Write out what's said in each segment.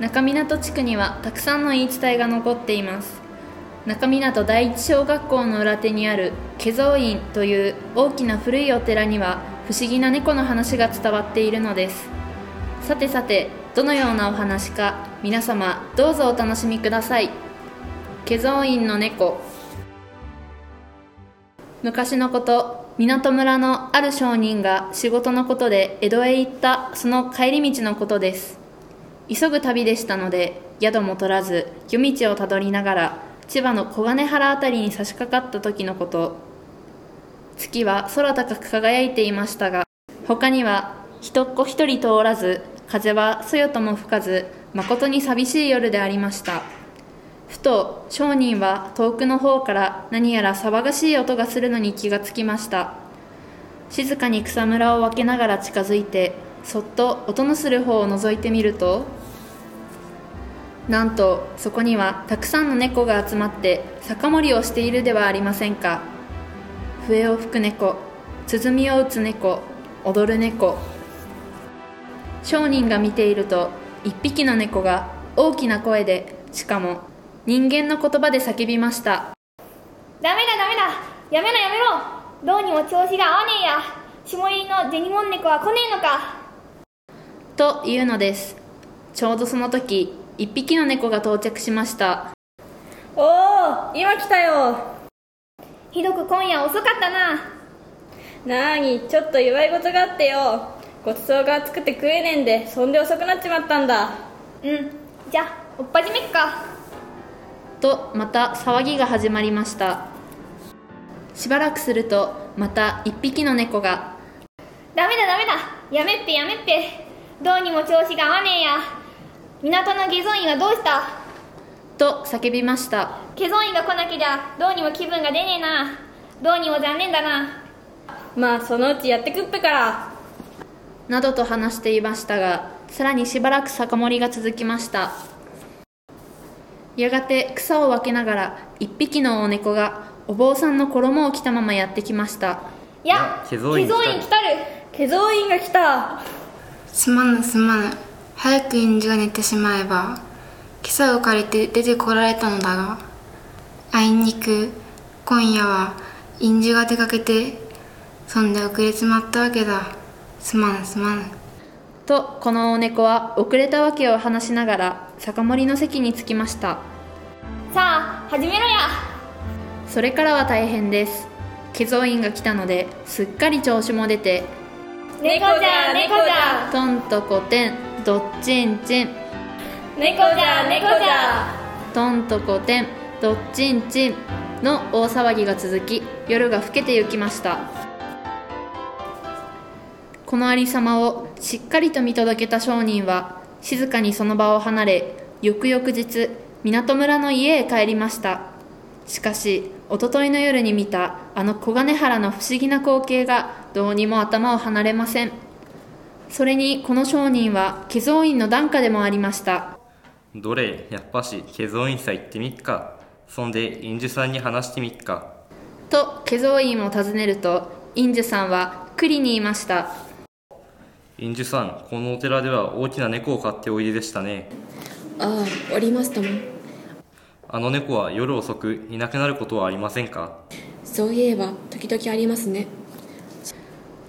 中港地区にはたくさんの言い伝えが残っています。中港第一小学校の裏手にある化蔵院という大きな古いお寺には不思議な猫の話が伝わっているのです。さてさてどのようなお話か皆様どうぞお楽しみください。化蔵院の猫。昔のこと港村のある商人が仕事のことで江戸へ行ったその帰り道のことです。急ぐ旅でしたので宿も取らず夜道をたどりながら千葉の小金原辺りに差し掛かった時のこと。月は空高く輝いていましたが他には人っ子一人通らず風はそよとも吹かず誠に寂しい夜でありました。ふと商人は遠くの方から何やら騒がしい音がするのに気がつきました。静かに草むらを分けながら近づいてそっと音のする方を覗いてみるとなんとそこにはたくさんの猫が集まって酒盛りをしているではありませんか。笛を吹く猫鼓を打つ猫踊る猫。商人が見ていると一匹の猫が大きな声でしかも人間の言葉で叫びました。ダメだダメだ。やめろやめろ。どうにも調子が合わねえや。下入りの銭もん猫は来ねえのか。というのです。ちょうどその時一匹の猫が到着しました。おお今来たよ。ひどく今夜遅かったな。なーにちょっと祝い事があってよ。ごちそうが熱くて食えねえんでそんで遅くなっちまったんだ。うん。じゃおっぱじめっか。とまた騒ぎが始まりました。しばらくするとまた一匹の猫が。ダメだダメだ。やめっぺやめっぺどうにも調子が合わねえや。港の下蔵院はどうした？と叫びました。下蔵院が来なきゃどうにも気分が出ねえな。どうにも残念だな。まあそのうちやってくっぺから。などと話していましたがさらにしばらく酒盛りが続きました。やがて草を分けながら一匹のお猫がお坊さんの衣を着たままやってきました。いや化蔵院化蔵院来た。る。化蔵院が来たすまぬすまぬ。早く印字が寝てしまえば今朝を借りて出てこられたのだがあいにく今夜は印字が出かけてそんで遅れちまったわけだ。すまぬすまぬ。とこのお猫は遅れたわけを話しながら酒盛りの席に着きました。さあ始めろや。それからは大変です。化蔵院が来たのですっかり調子も出て猫じゃ猫じゃトントコテンドッチンチン。猫じゃ猫じゃトントコテンドッチンチンの大騒ぎが続き夜が更けてゆきました。このありさまをしっかりと見届けた商人は静かにその場を離れ翌々日港村の家へ帰りました。しかしおとといの夜に見たあの小金原の不思議な光景がどうにも頭を離れません。それにこの商人は化蔵院の檀家でもありました。どれやっぱし化蔵院さ行ってみっか。そんで印樹さんに話してみっか。と化蔵院を訪ねると印樹さんは栗に言いました。印樹さんこのお寺では大きな猫を飼っておいででしたね。ああおりますともあの猫は夜遅くいなくなることはありませんか？そういえば時々ありますね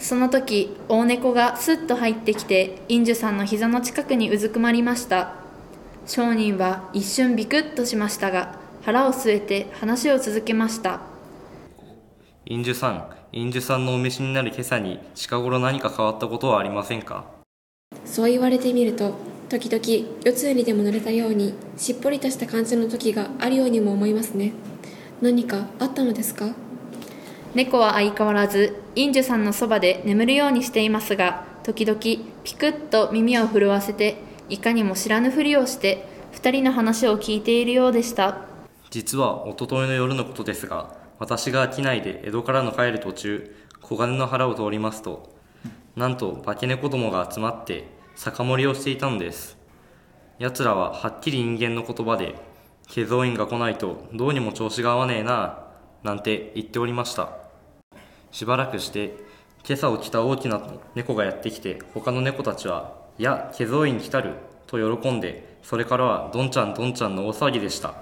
その時大猫がスッと入ってきて印樹さんの膝の近くにうずくまりました。商人は一瞬ビクッとしましたが腹を据えて話を続けました。印樹さん印樹さんのお召しになる今朝に近頃何か変わったことはありませんか？そう言われてみると時々四つにでも乗れたようにしっぽりとした感じの時があるようにも思いますね。何かあったのですか？猫は相変わらず印樹さんのそばで眠るようにしていますが時々ピクッと耳を震わせていかにも知らぬふりをして二人の話を聞いているようでした。実は一昨日の夜のことですが私が商いで江戸からの帰る途中小金の腹を通りますとなんと化け猫どもが集まって酒盛りをしていたのです。奴らははっきり人間の言葉で化蔵院が来ないとどうにも調子が合わねえななんて言っておりました。しばらくして今朝起きた大きな猫がやってきて他の猫たちは「いや化蔵院来たる」とと喜んでそれからはどんちゃんどんちゃんの大騒ぎでした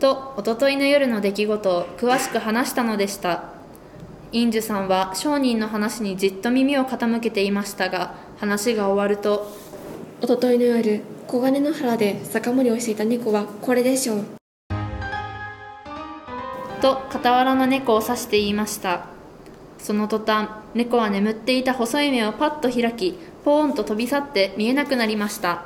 とおとといの夜の出来事を詳しく話したのでした。インジュさんは商人の話にじっと耳を傾けていましたが話が終わるとおとといの夜黄金の原で酒盛りをしていた猫はこれでしょうと傍らの猫を指して言いました。その途端猫は眠っていた細い目をパッと開きポーンと飛び去って見えなくなりました。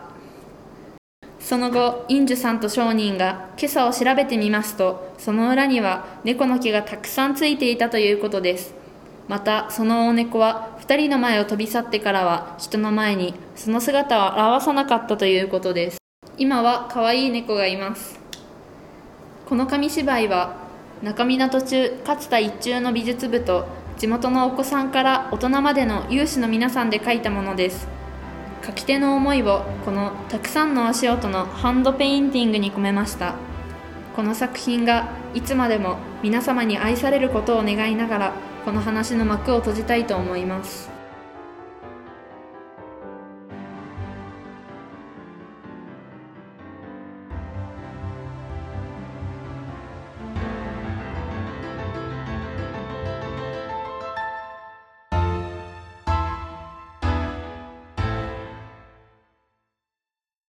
その後インジュさんと商人が今朝を調べてみますとその裏には猫の毛がたくさんついていたということです。またその大猫は2人の前を飛び去ってからは人の前にその姿を現さなかったということです。今は可愛い猫がいます。この紙芝居は中港中勝田一中の美術部と地元のお子さんから大人までの有志の皆さんで書いたものです。書き手の思いをこのたくさんの足音のハンドペインティングに込めました。この作品がいつまでも皆様に愛されることを願いながらこの話の幕を閉じたいと思います。